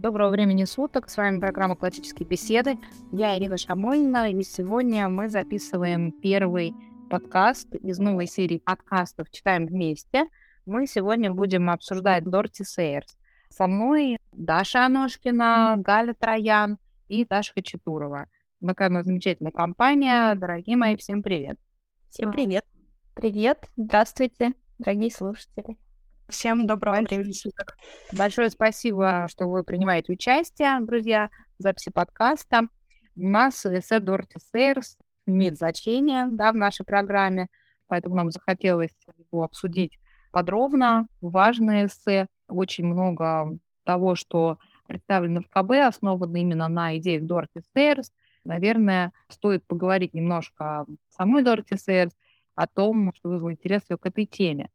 Доброго времени суток, с вами программа «Классические беседы». Я Ирина Шамольна, и сегодня мы записываем первый подкаст из новой серии подкастов «Читаем вместе». Мы сегодня будем обсуждать Дорти Сейерс. Со мной Даша Аношкина, Галя Троян и Даша Хачатурова. Такая у нас замечательная компания. Дорогие мои, всем привет. Всем привет. Привет, здравствуйте, дорогие слушатели. Всем доброго времени суток. Большое спасибо, что вы принимаете участие, друзья, в записи подкаста. У нас эссе Дорти Сейрс имеет значение да, в нашей программе, поэтому нам захотелось его обсудить подробно. Важное эссе, очень много того, что представлено в КБ, основано именно на идеях Дорти Сейрс. Наверное, стоит поговорить немножко о самой Дорти Сейрс, о том, что вызвало интерес к этой теме.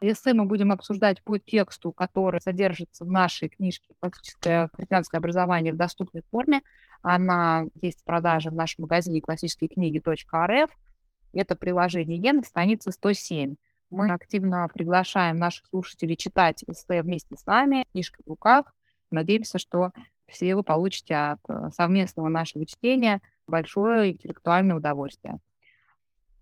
Эссе мы будем обсуждать по тексту, который содержится в нашей книжке «Классическое христианское образование в доступной форме». Она есть в продаже в нашем магазине классические книги.рф. Это приложение Е на странице 107. Мы активно приглашаем наших слушателей читать эссе вместе с нами, книжка в руках. Надеемся, что все вы получите от э, совместного нашего чтения большое интеллектуальное удовольствие.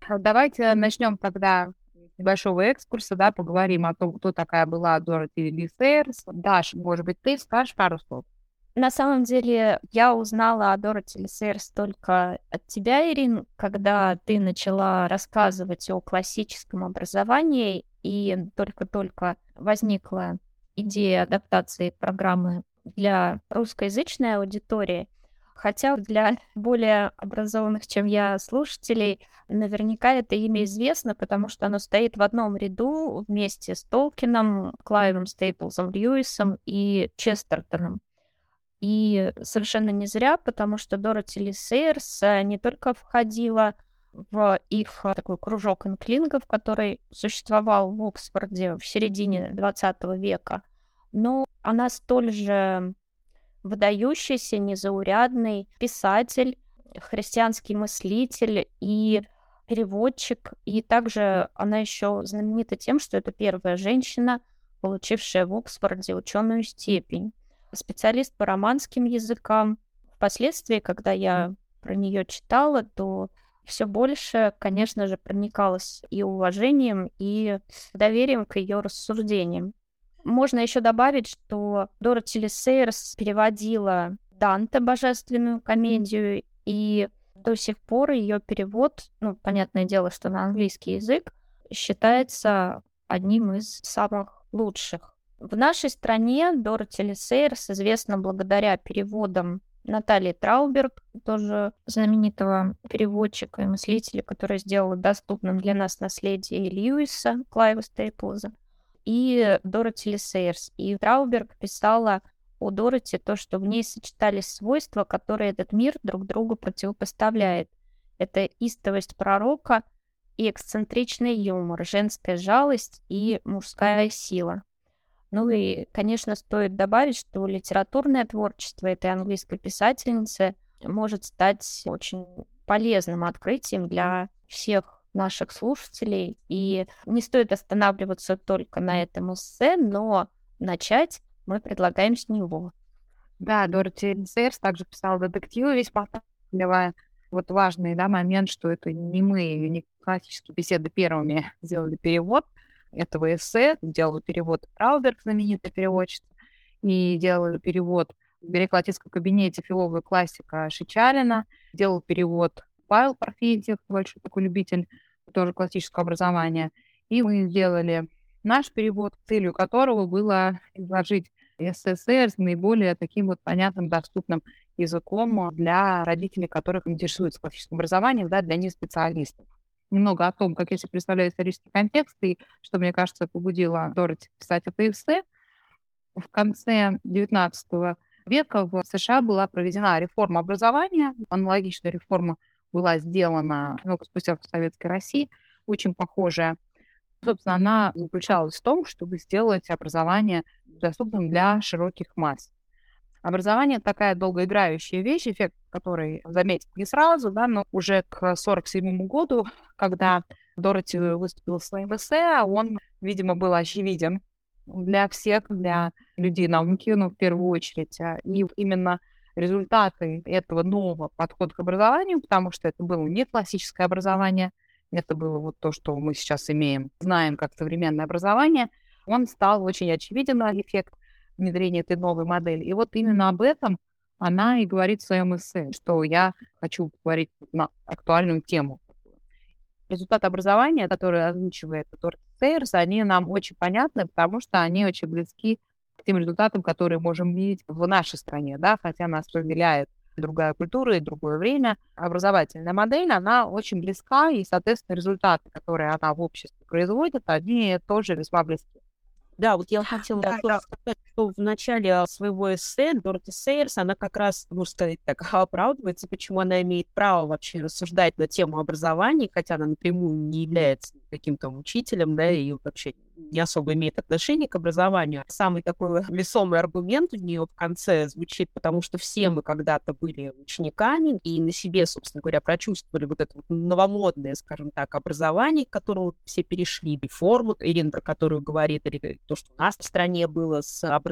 Давайте начнем тогда небольшого экскурса, да, поговорим о том, кто такая была Дороти Ли Сейерс. Даш, может быть, ты скажешь пару слов? На самом деле, я узнала о Дороти Ли Сейерс только от тебя, Ирин, когда ты начала рассказывать о классическом образовании, и только-только возникла идея адаптации программы для русскоязычной аудитории — Хотя для более образованных, чем я, слушателей, наверняка это имя известно, потому что оно стоит в одном ряду вместе с Толкином, Клайвом Стейплзом Льюисом и Честертоном. И совершенно не зря, потому что Дороти Ли э, не только входила в их э, такой кружок инклингов, который существовал в Оксфорде в середине 20 века, но она столь же выдающийся, незаурядный писатель, христианский мыслитель и переводчик. И также она еще знаменита тем, что это первая женщина, получившая в Оксфорде ученую степень. Специалист по романским языкам. Впоследствии, когда я про нее читала, то все больше, конечно же, проникалась и уважением, и доверием к ее рассуждениям. Можно еще добавить, что Дороти Сейерс переводила Данте божественную комедию, и до сих пор ее перевод, ну, понятное дело, что на английский язык, считается одним из самых лучших. В нашей стране Дороти Сейерс известна благодаря переводам Натальи Трауберг, тоже знаменитого переводчика и мыслителя, который сделал доступным для нас наследие Льюиса, Клайва Стейплза и Дороти Лисейерс. И Трауберг писала о Дороти то, что в ней сочетались свойства, которые этот мир друг другу противопоставляет. Это истовость пророка и эксцентричный юмор, женская жалость и мужская сила. Ну и, конечно, стоит добавить, что литературное творчество этой английской писательницы может стать очень полезным открытием для всех наших слушателей. И не стоит останавливаться только на этом эссе, но начать мы предлагаем с него. Да, Дороти Сейерс также писала детективы весьма талантливая. Вот важный да, момент, что это не мы, не классические беседы первыми сделали перевод этого эссе, делала перевод Трауберг, знаменитый переводчица, и делала перевод в греко-латинском кабинете филолога классика Шичарина, делал перевод Павел Парфентьев, большой такой любитель тоже классического образования. И мы сделали наш перевод, целью которого было изложить СССР с наиболее таким вот понятным, доступным языком для родителей, которых интересуется классическим образованием, да, для них специалистов. Немного о том, как я себе представляю исторический контекст и что, мне кажется, побудило Дороти писать это эссе. В конце XIX века в США была проведена реформа образования, аналогичная реформа была сделана много спустя в Советской России, очень похожая. Собственно, она заключалась в том, чтобы сделать образование доступным для широких масс. Образование такая долгоиграющая вещь, эффект который заметит не сразу, да, но уже к 1947 году, когда Дороти выступила в своем эссе, он, видимо, был очевиден для всех, для людей науки, ну, в первую очередь. А, и именно результаты этого нового подхода к образованию, потому что это было не классическое образование, это было вот то, что мы сейчас имеем, знаем как современное образование, он стал очень очевиден, эффект внедрения этой новой модели. И вот именно об этом она и говорит в своем эссе, что я хочу говорить на актуальную тему. Результаты образования, которые озвучивает Торт Сейерс, они нам очень понятны, потому что они очень близки тем результатам, которые можем видеть в нашей стране, да, хотя нас разделяет другая культура и другое время. Образовательная модель, она очень близка, и, соответственно, результаты, которые она в обществе производит, они тоже весьма близки. Да, вот я хотела да, да. сказать, что в начале своего эссе Дороти Сейерс, она как раз, можно сказать так, оправдывается, почему она имеет право вообще рассуждать на тему образования, хотя она напрямую не является каким-то учителем, да, и вообще не особо имеет отношение к образованию. Самый такой весомый аргумент у нее в конце звучит, потому что все мы когда-то были учениками и на себе, собственно говоря, прочувствовали вот это вот новомодное, скажем так, образование, к которому все перешли, реформу, Ирина, про которую говорит, или то, что у нас в стране было с образованием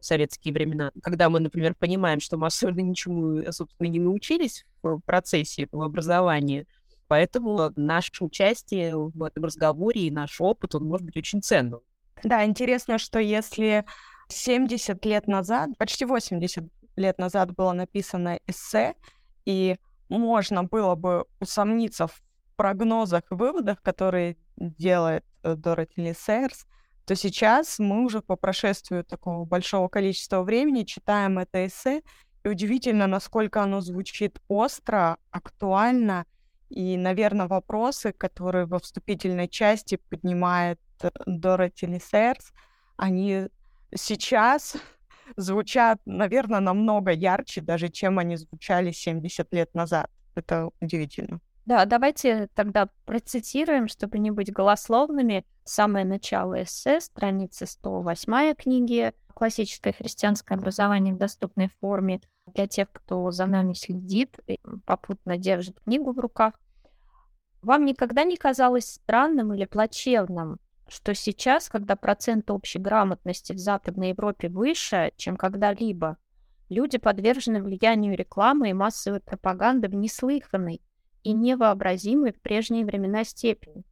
в советские времена, когда мы, например, понимаем, что мы особенно ничему, собственно, не научились в процессе этого образования, Поэтому наше участие в этом разговоре и наш опыт, он может быть очень ценным. Да, интересно, что если 70 лет назад, почти 80 лет назад было написано эссе, и можно было бы усомниться в прогнозах и выводах, которые делает э, Дороти Ли Сейерс, то сейчас мы уже по прошествию такого большого количества времени читаем это эссе, и удивительно, насколько оно звучит остро, актуально и, наверное, вопросы, которые во вступительной части поднимает э, Дороти Лисерс, они сейчас звучат, наверное, намного ярче, даже чем они звучали 70 лет назад. Это удивительно. Да, давайте тогда процитируем, чтобы не быть голословными. Самое начало эссе, страница 108 книги «Классическое христианское образование в доступной форме» для тех, кто за нами следит и попутно держит книгу в руках. Вам никогда не казалось странным или плачевным, что сейчас, когда процент общей грамотности в Западной Европе выше, чем когда-либо, люди подвержены влиянию рекламы и массовой пропаганды в неслыханной и невообразимой в прежние времена степени.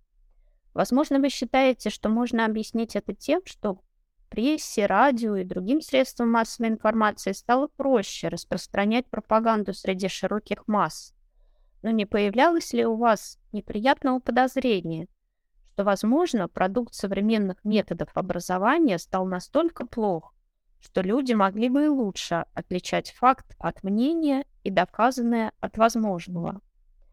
Возможно, вы считаете, что можно объяснить это тем, что прессе, радио и другим средствам массовой информации стало проще распространять пропаганду среди широких масс. Но не появлялось ли у вас неприятного подозрения, что, возможно, продукт современных методов образования стал настолько плох, что люди могли бы и лучше отличать факт от мнения и доказанное от возможного?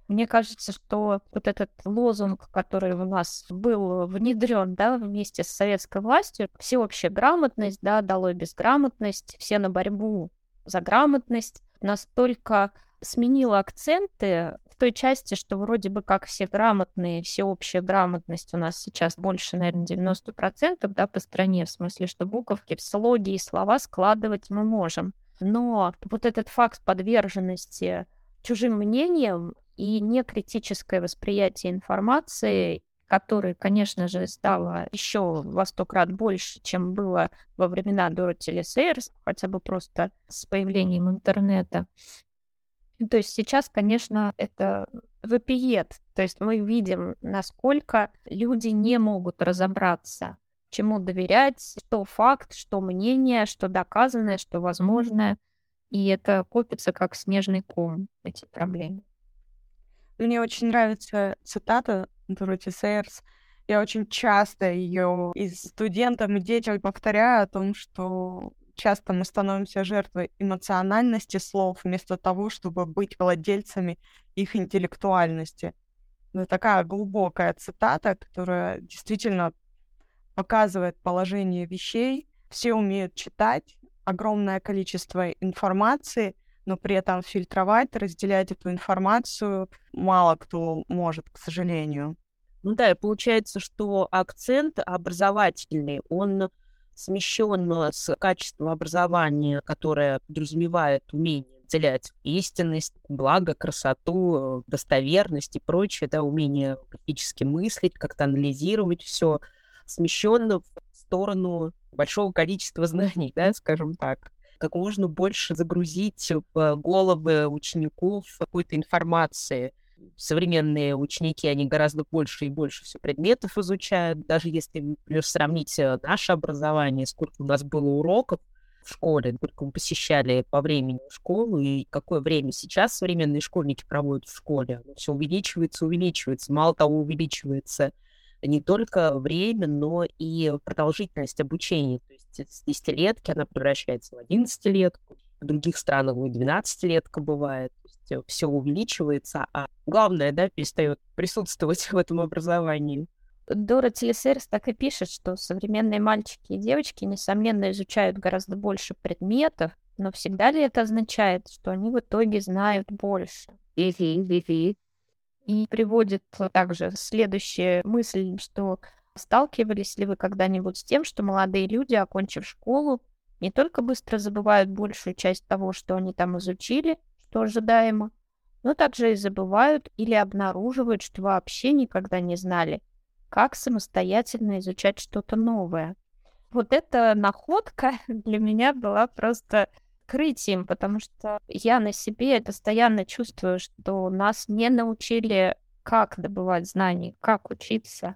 Мне кажется, что вот этот лозунг, который у нас был внедрен да, вместе с советской властью, всеобщая грамотность, да, долой безграмотность, все на борьбу за грамотность, настолько сменила акценты в той части, что вроде бы как все грамотные, всеобщая грамотность у нас сейчас больше, наверное, 90%, да, по стране, в смысле, что буковки, слоги и слова складывать мы можем. Но вот этот факт подверженности чужим мнениям и некритическое восприятие информации, которое, конечно же, стало еще во сто крат больше, чем было во времена Дороти Лесейрс, хотя бы просто с появлением интернета, то есть сейчас, конечно, это вопиет. То есть мы видим, насколько люди не могут разобраться, чему доверять, что факт, что мнение, что доказанное, что возможное. И это копится как снежный ком, эти проблемы. Мне очень нравится цитата Дороти Сейерс. Я очень часто ее и студентам, и детям повторяю о том, что часто мы становимся жертвой эмоциональности слов вместо того, чтобы быть владельцами их интеллектуальности. Это такая глубокая цитата, которая действительно показывает положение вещей. Все умеют читать, огромное количество информации, но при этом фильтровать, разделять эту информацию мало кто может, к сожалению. Ну да, и получается, что акцент образовательный, он смещен с качества образования, которое подразумевает умение выделять истинность, благо, красоту, достоверность и прочее, да, умение критически мыслить, как-то анализировать все, смещенно в сторону большого количества знаний, да, скажем так как можно больше загрузить в головы учеников какой-то информации. Современные ученики, они гораздо больше и больше все предметов изучают. Даже если, например, сравнить э, наше образование, сколько у нас было уроков в школе, сколько мы посещали по времени школу, и какое время сейчас современные школьники проводят в школе. все увеличивается, увеличивается. Мало того, увеличивается не только время, но и продолжительность обучения. То есть с 10-летки она превращается в 11-летку, в других странах и 12-летка бывает. То есть э, все увеличивается, а главное, да, перестает присутствовать в этом образовании. Дора Телесерс так и пишет, что современные мальчики и девочки, несомненно, изучают гораздо больше предметов, но всегда ли это означает, что они в итоге знают больше? И приводит также следующая мысль, что сталкивались ли вы когда-нибудь с тем, что молодые люди, окончив школу, не только быстро забывают большую часть того, что они там изучили, что ожидаемо, но также и забывают или обнаруживают, что вообще никогда не знали, как самостоятельно изучать что-то новое. Вот эта находка для меня была просто открытием, потому что я на себе постоянно чувствую, что нас не научили, как добывать знания, как учиться.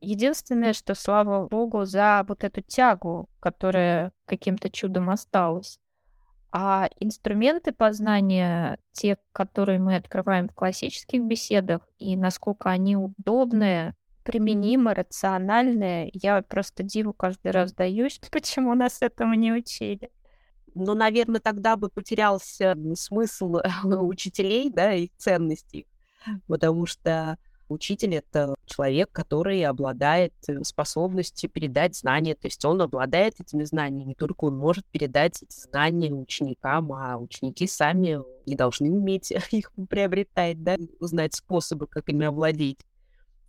Единственное, что слава богу за вот эту тягу, которая каким-то чудом осталась. А инструменты познания, те, которые мы открываем в классических беседах, и насколько они удобные, применимы, рациональные, я просто диву каждый раз даюсь, почему нас этому не учили но, наверное, тогда бы потерялся смысл учителей, да, их ценностей, потому что учитель — это человек, который обладает э, способностью передать знания, то есть он обладает этими знаниями, только он может передать эти знания ученикам, а ученики сами не должны уметь их приобретать, да, узнать способы, как ими овладеть.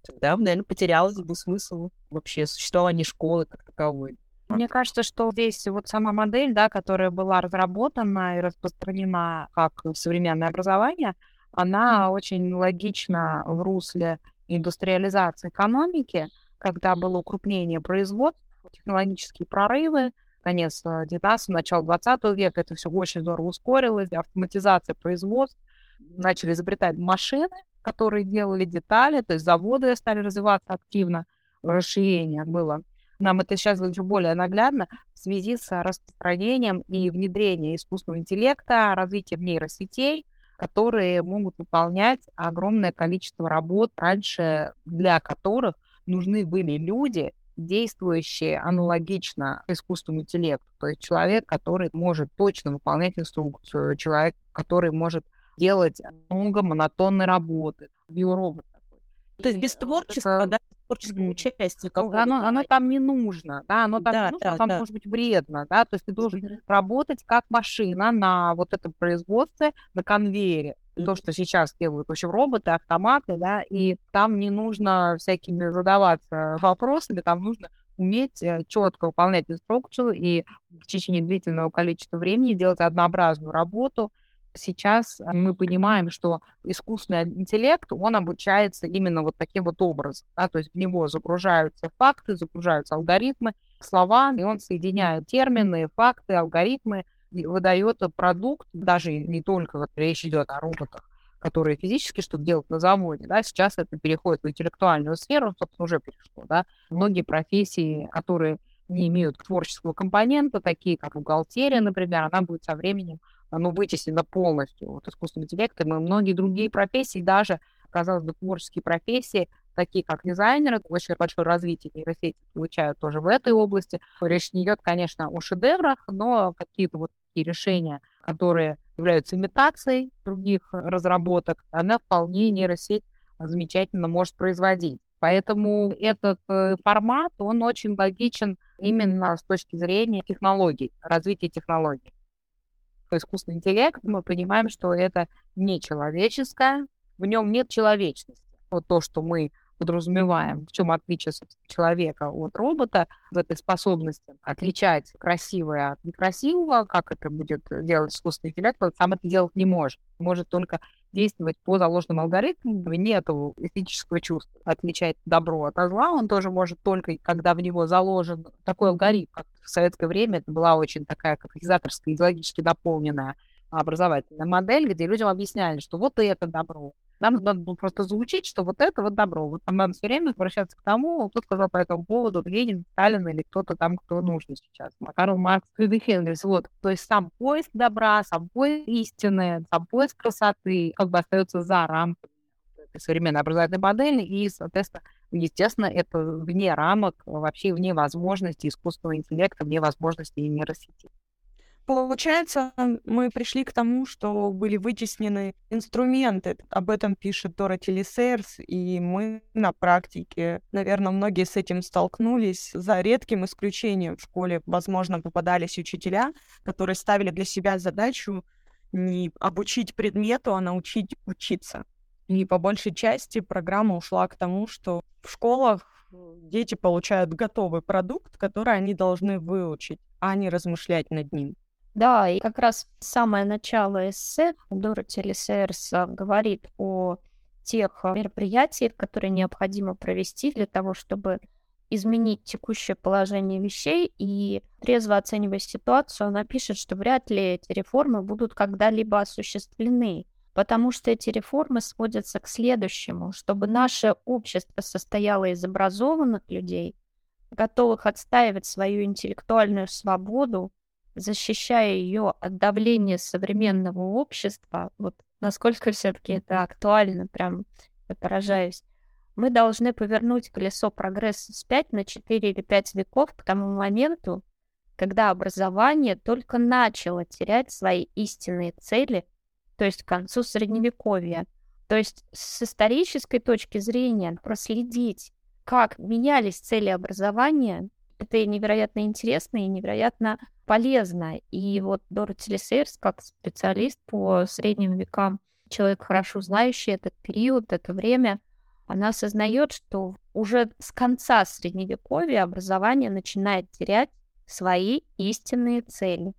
Тогда, наверное, потерялось бы смысл вообще существования школы как таковой. Мне кажется, что здесь вот сама модель, да, которая была разработана и распространена как современное образование, она очень логична в русле индустриализации экономики, когда было укрупнение производств, технологические прорывы, конец 19 начало 20 века, это все очень здорово ускорилось, автоматизация производств, начали изобретать машины, которые делали детали, то есть заводы стали развиваться активно, расширение было нам это сейчас еще более наглядно в связи с распространением и внедрением искусственного интеллекта, развитием нейросетей, которые могут выполнять огромное количество работ раньше, для которых нужны были люди, действующие аналогично искусственному интеллекту. То есть человек, который может точно выполнять инструкцию, человек, который может делать много монотонной работы, биоробот. То есть без творчества, да, творческого участия. Оно, оно там не нужно, да, оно там да, не нужно, да, там да. может быть вредно, да, то есть ты должен работать как машина на вот этом производстве, на конвейере. То, что сейчас делают вообще роботы, автоматы, да, и там не нужно всякими задаваться вопросами, там нужно уметь э, четко выполнять инструкцию и в течение длительного количества времени делать однообразную работу, сейчас э, мы понимаем, что искусственный интеллект, он обучается именно вот таким вот образом. Да? То есть в него загружаются факты, загружаются алгоритмы, слова, и он соединяет термины, факты, алгоритмы, выдает продукт, даже не только вот речь идет о роботах, которые физически что-то делают на заводе, да, сейчас это переходит в интеллектуальную сферу, собственно, уже перешло, да. Многие профессии, которые не имеют творческого компонента, такие как бухгалтерия, например, она будет со временем оно вытеснено полностью вот, искусственным интеллектом, и многие другие профессии, даже, казалось бы, творческие профессии, такие как дизайнеры, очень большое развитие нейросети получают тоже в этой области. Речь не идет, конечно, о шедеврах, но какие-то вот такие решения, которые являются имитацией других разработок, она вполне нейросеть замечательно может производить. Поэтому этот э, формат, он очень логичен именно с точки зрения технологий, развития технологий искусственный интеллект, мы понимаем, что это не человеческое, в нем нет человечности. Вот то, что мы подразумеваем, в чем отличие человека от робота, в этой способности отличать красивое от некрасивого, как это будет делать искусственный интеллект, он сам это делать не может. Может только действовать по заложенным алгоритмам, нет эстетического чувства. Отличать добро от зла он тоже может только, когда в него заложен такой алгоритм, как в советское время это была очень такая катализаторская, идеологически дополненная образовательная модель, где людям объясняли, что вот это добро, нам надо было просто звучить, что вот это вот добро. Вот нам надо все время возвращаться к тому, кто сказал по этому поводу, Ленин, Сталин или кто-то там, кто нужен сейчас. Карл Маркс, Фридрих Энгельс. Вот. То есть сам поиск добра, сам поиск истины, сам поиск красоты как бы остается за рамками современной образовательной модели, и, соответственно, естественно, это вне рамок, вообще вне возможностей искусственного интеллекта, вне возможностей нейросети. Получается, мы пришли к тому, что были вытеснены инструменты. Об этом пишет Дороти Лисерс, и мы на практике, наверное, многие с этим столкнулись. За редким исключением в школе, возможно, попадались учителя, которые ставили для себя задачу не обучить предмету, а научить учиться. И по большей части программа ушла к тому, что в школах дети получают готовый продукт, который они должны выучить, а не размышлять над ним. Да, и как раз самое начало эссе Дороти Лисерс говорит о тех мероприятиях, которые необходимо провести для того, чтобы изменить текущее положение вещей и трезво оценивая ситуацию, она пишет, что вряд ли эти реформы будут когда-либо осуществлены, потому что эти реформы сводятся к следующему, чтобы наше общество состояло из образованных людей, готовых отстаивать свою интеллектуальную свободу, защищая ее от давления современного общества, вот насколько все-таки это актуально, прям я поражаюсь, мы должны повернуть колесо прогресса вспять на 4 или 5 веков к тому моменту, когда образование только начало терять свои истинные цели, то есть к концу Средневековья. То есть с исторической точки зрения проследить, как менялись цели образования, это невероятно интересно и невероятно полезно. И вот Дороти Лисейрс, как специалист по средним векам, человек, хорошо знающий этот период, это время, она осознает, что уже с конца Средневековья образование начинает терять свои истинные цели.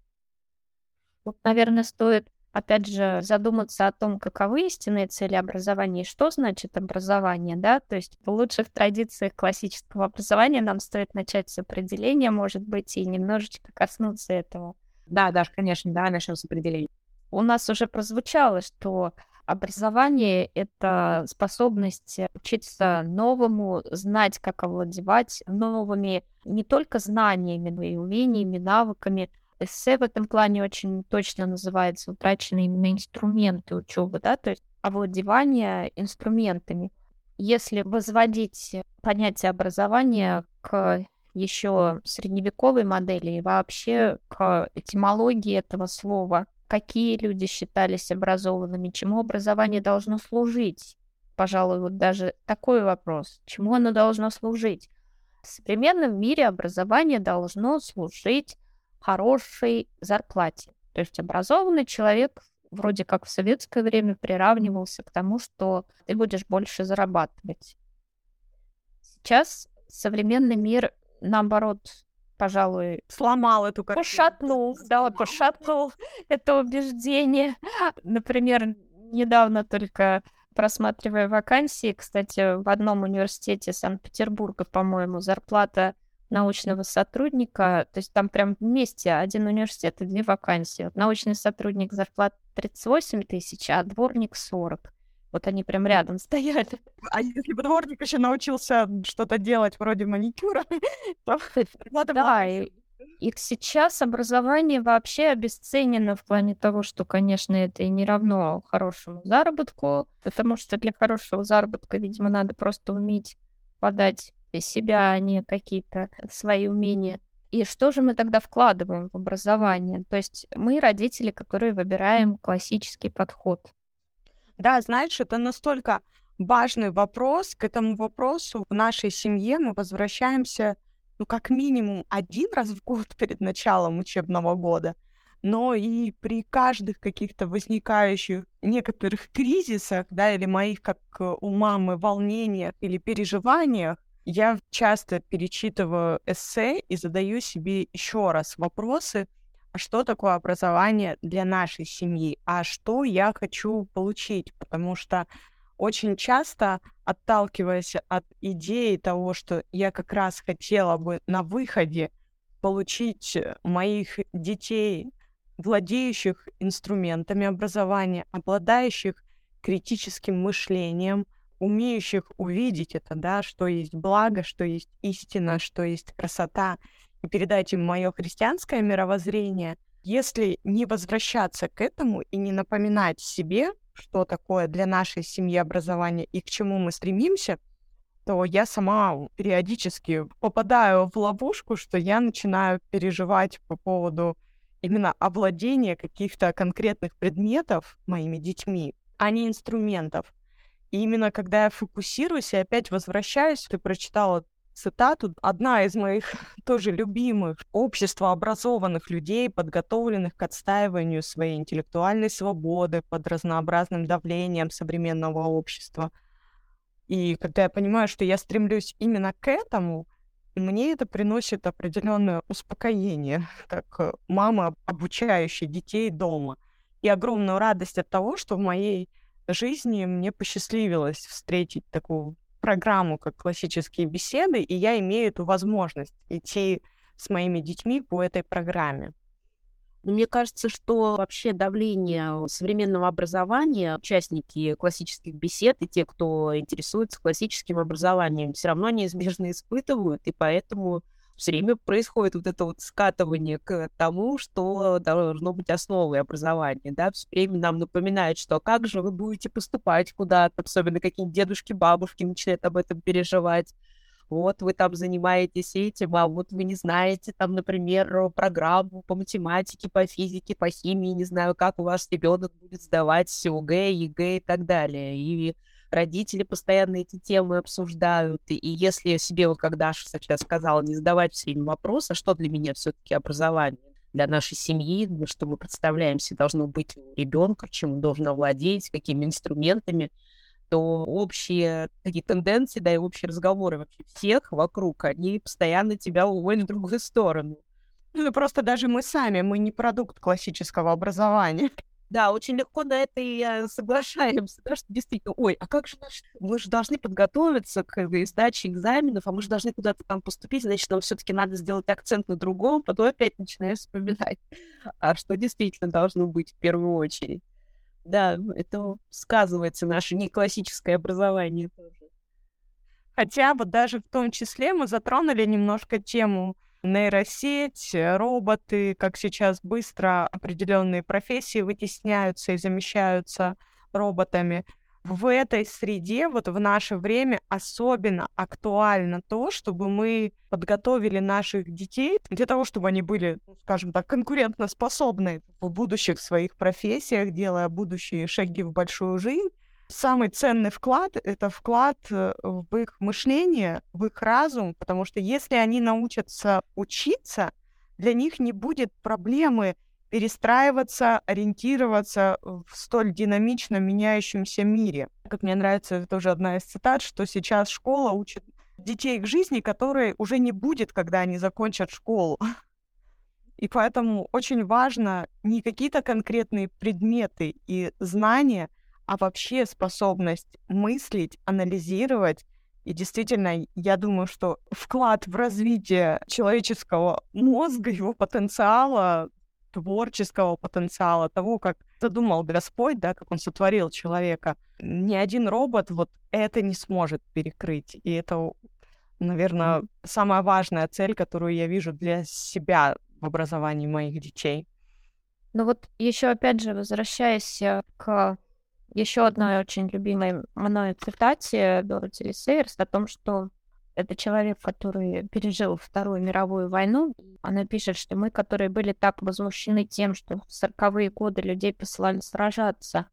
Вот, наверное, стоит опять же, задуматься о том, каковы истинные цели образования и что значит образование, да, то есть в лучших традициях классического образования нам стоит начать с определения, может быть, и немножечко коснуться этого. Да, Даш, конечно, да, начнем с определения. У нас уже прозвучало, что образование — это способность учиться новому, знать, как овладевать новыми не только знаниями, но и умениями, навыками — эссе в этом плане очень точно называется утраченные именно инструменты учебы, да, то есть овладевание инструментами. Если возводить понятие образования к еще средневековой модели и вообще к этимологии этого слова, какие люди считались образованными, чему образование должно служить. Пожалуй, вот даже такой вопрос. Чему оно должно служить? В современном мире образование должно служить хорошей зарплате. То есть образованный человек вроде как в советское время приравнивался к тому, что ты будешь больше зарабатывать. Сейчас современный мир, наоборот, пожалуй, сломал эту картину. Пошатнул, да, пошатнул это убеждение. Например, недавно только просматривая вакансии, кстати, в одном университете Санкт-Петербурга, по-моему, зарплата научного сотрудника, то есть там прям вместе один университет и две вакансии. Вот научный сотрудник зарплата 38 тысяч, а дворник 40. Вот они прям рядом стояли. А если бы дворник еще научился что-то делать вроде маникюра, то Да, и, и сейчас образование вообще обесценено в плане того, что, конечно, это и не равно хорошему заработку, потому что для хорошего заработка, видимо, надо просто уметь подать себя, а не какие-то свои умения. И что же мы тогда вкладываем в образование? То есть мы родители, которые выбираем классический подход. Да, знаешь, это настолько важный вопрос. К этому вопросу в нашей семье мы возвращаемся, ну, как минимум один раз в год перед началом учебного года. но и при каждых каких-то возникающих некоторых кризисах, да, или моих, как у мамы, волнениях или переживаниях, я часто перечитываю эссе и задаю себе еще раз вопросы, а что такое образование для нашей семьи, а что я хочу получить, потому что очень часто, отталкиваясь от идеи того, что я как раз хотела бы на выходе получить моих детей, владеющих инструментами образования, обладающих критическим мышлением, умеющих увидеть это, да, что есть благо, что есть истина, что есть красота, и передать им мое христианское мировоззрение, если не возвращаться к этому и не напоминать себе, что такое для нашей семьи образование и к чему мы стремимся, то я сама периодически попадаю в ловушку, что я начинаю переживать по поводу именно овладения каких-то конкретных предметов моими детьми, а не инструментов. И именно когда я фокусируюсь и опять возвращаюсь, ты прочитала цитату, одна из моих тоже любимых, общество образованных людей, подготовленных к отстаиванию своей интеллектуальной свободы под разнообразным давлением современного общества. И когда я понимаю, что я стремлюсь именно к этому, мне это приносит определенное успокоение, как э, мама, обучающая детей дома, и огромную радость от того, что в моей жизни мне посчастливилось встретить такую программу, как классические беседы, и я имею эту возможность идти с моими детьми по этой программе. Мне кажется, что вообще давление современного образования, участники классических бесед и те, кто интересуется классическим образованием, все равно неизбежно испытывают, и поэтому все время происходит вот это вот скатывание к тому, что должно быть основой образования, да, все время нам напоминают, что как же вы будете поступать куда-то, особенно какие-нибудь дедушки, бабушки начинают об этом переживать, вот вы там занимаетесь этим, а вот вы не знаете там, например, программу по математике, по физике, по химии, не знаю, как у вас ребенок будет сдавать ОГЭ, ЕГЭ и так далее. И родители постоянно эти темы обсуждают. И если себе, вот как Даша сейчас сказала, не задавать все время вопрос, а что для меня все-таки образование? для нашей семьи, что мы представляем себе должно быть у ребенка, чем он должен овладеть, какими инструментами, то общие такие тенденции, да, и общие разговоры вообще всех вокруг, они постоянно тебя уводят в другую сторону. Ну, просто даже мы сами, мы не продукт классического образования. Да, очень легко на это и э, соглашаемся, да, что действительно, ой, а как же наш... мы же должны подготовиться к сдаче экзаменов, а мы же должны куда-то там поступить, значит, нам все таки надо сделать акцент на другом, потом опять начинаешь вспоминать, а что действительно должно быть в первую очередь. Да, это сказывается наше неклассическое образование тоже. Хотя вот даже в том числе мы затронули немножко тему нейросеть, э, роботы, как сейчас быстро определенные профессии вытесняются и замещаются роботами. В этой среде, вот в наше время особенно актуально то, чтобы мы подготовили наших детей для того, чтобы они были, ну, скажем так, конкурентоспособны в будущих своих профессиях, делая будущие шаги в большую жизнь, самый ценный вклад — это вклад э, в их мышление, в их разум, потому что если они научатся учиться, для них не будет проблемы перестраиваться, ориентироваться в столь динамично меняющемся мире. Как мне нравится, это тоже одна из цитат, что сейчас школа учит детей к жизни, которой уже не будет, когда они закончат школу. И поэтому очень важно не какие-то конкретные предметы и знания, а вообще способность мыслить, анализировать. И действительно, я думаю, что вклад в развитие человеческого мозга, его потенциала, творческого потенциала, того, как задумал Господь, да, как он сотворил человека, ни один робот вот это не сможет перекрыть. И это, наверное, самая важная цель, которую я вижу для себя в образовании моих детей. Ну вот еще опять же, возвращаясь к еще одной очень любимой мной цитате Дороти Сейерс о том, что это человек, который пережил Вторую мировую войну. Она пишет, что мы, которые были так возмущены тем, что в сороковые годы людей посылали сражаться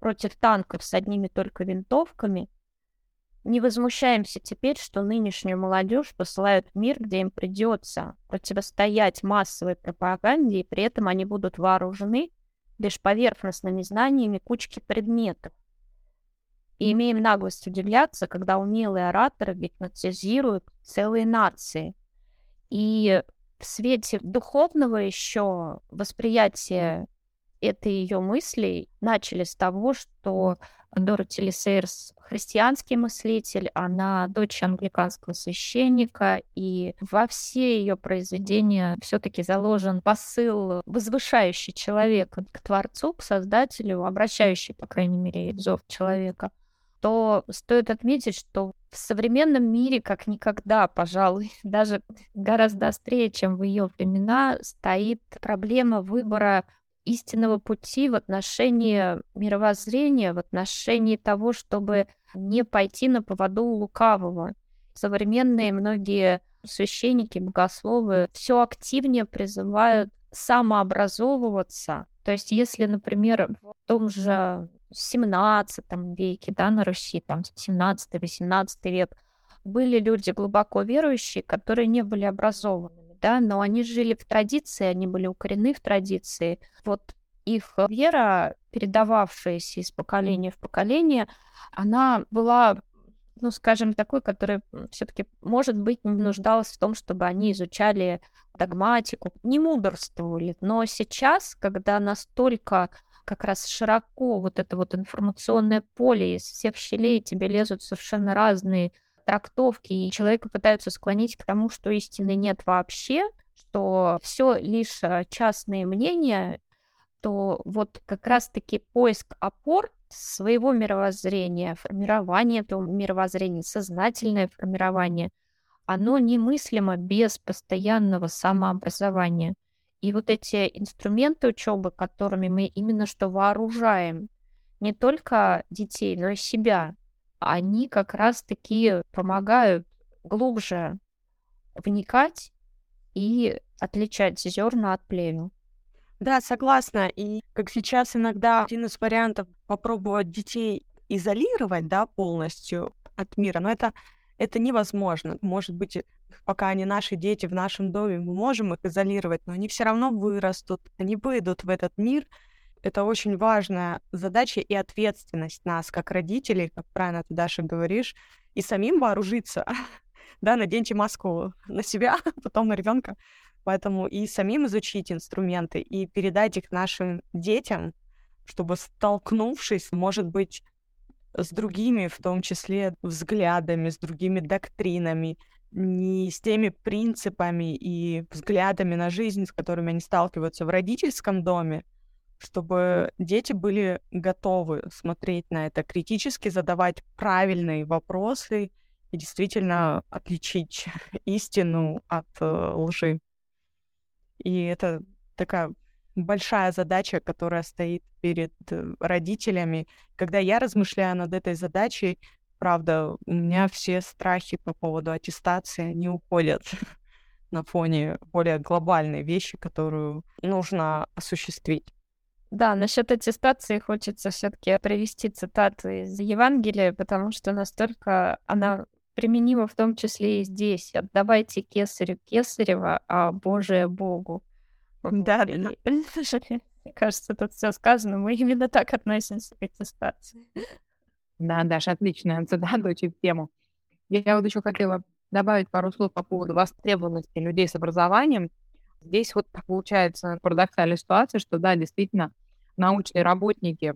против танков с одними только винтовками, не возмущаемся теперь, что нынешнюю молодежь посылают в мир, где им придется противостоять массовой пропаганде, и при этом они будут вооружены лишь поверхностными знаниями кучки предметов. И имеем наглость удивляться, когда умелые ораторы гипнотизируют целые нации. И в свете духовного еще восприятия этой ее мысли начали с того, что Дороти Лисейрс христианский мыслитель, она дочь англиканского священника, и во все ее произведения все-таки заложен посыл, возвышающий человека к Творцу, к Создателю, обращающий, по крайней мере, зов человека то стоит отметить, что в современном мире как никогда, пожалуй, даже гораздо острее, чем в ее времена, стоит проблема выбора истинного пути в отношении мировоззрения, в отношении того, чтобы не пойти на поводу лукавого. Современные многие священники, богословы все активнее призывают самообразовываться. То есть, если, например, в том же 17 веке, да, на Руси, там, 17-18 век, были люди глубоко верующие, которые не были образованы да, но они жили в традиции, они были укорены в традиции. Вот их вера, передававшаяся из поколения в поколение, она была, ну, скажем, такой, которая все-таки, может быть, не нуждалась в том, чтобы они изучали догматику, не мудрствовали. Но сейчас, когда настолько как раз широко вот это вот информационное поле, из всех щелей тебе лезут совершенно разные трактовки, и человека пытаются склонить к тому, что истины нет вообще, что все лишь э, частные мнения, то вот как раз-таки поиск опор своего мировоззрения, формирование этого мировоззрения, сознательное формирование, оно немыслимо без постоянного самообразования. И вот эти инструменты учебы, которыми мы именно что вооружаем не только детей, но и себя, они как раз-таки помогают глубже вникать и отличать зерна от плевел. Да, согласна. И как сейчас иногда один из вариантов попробовать детей изолировать, да, полностью от мира, но это, это невозможно. Может быть, пока они наши дети в нашем доме, мы можем их изолировать, но они все равно вырастут, они выйдут в этот мир, это очень важная задача и ответственность нас, как родителей, как правильно ты, Даша, говоришь, и самим вооружиться. да, наденьте маску на себя, потом на ребенка. Поэтому и самим изучить инструменты, и передать их нашим детям, чтобы столкнувшись, может быть, с другими, в том числе взглядами, с другими доктринами, не с теми принципами и взглядами на жизнь, с которыми они сталкиваются в родительском доме, чтобы дети были готовы смотреть на это критически, задавать правильные вопросы и действительно отличить истину от э, лжи. И это такая большая задача, которая стоит перед э, родителями. Когда я размышляю над этой задачей, правда, у меня все страхи по поводу аттестации не уходят на фоне более глобальной вещи, которую нужно осуществить. Да, насчет аттестации хочется все-таки привести цитату из Евангелия, потому что настолько она применима в том числе и здесь. Отдавайте кесарю кесарева, а Божие Богу. Да, кажется, тут все сказано. Мы именно так относимся к аттестации. Да, Даша, отличная цитата, очень в тему. Я вот еще хотела добавить пару слов по поводу востребованности людей с образованием. Здесь вот получается парадоксальная ситуация, что да, действительно, научные работники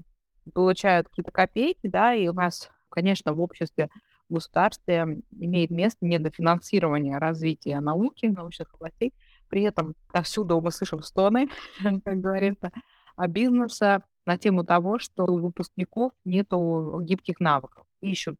получают какие-то копейки, да, и у нас, конечно, в обществе, в государстве имеет место недофинансирование развития науки, научных областей. При этом отсюда мы слышим стоны, как говорится, а бизнеса на тему того, что у выпускников нет гибких навыков. Ищут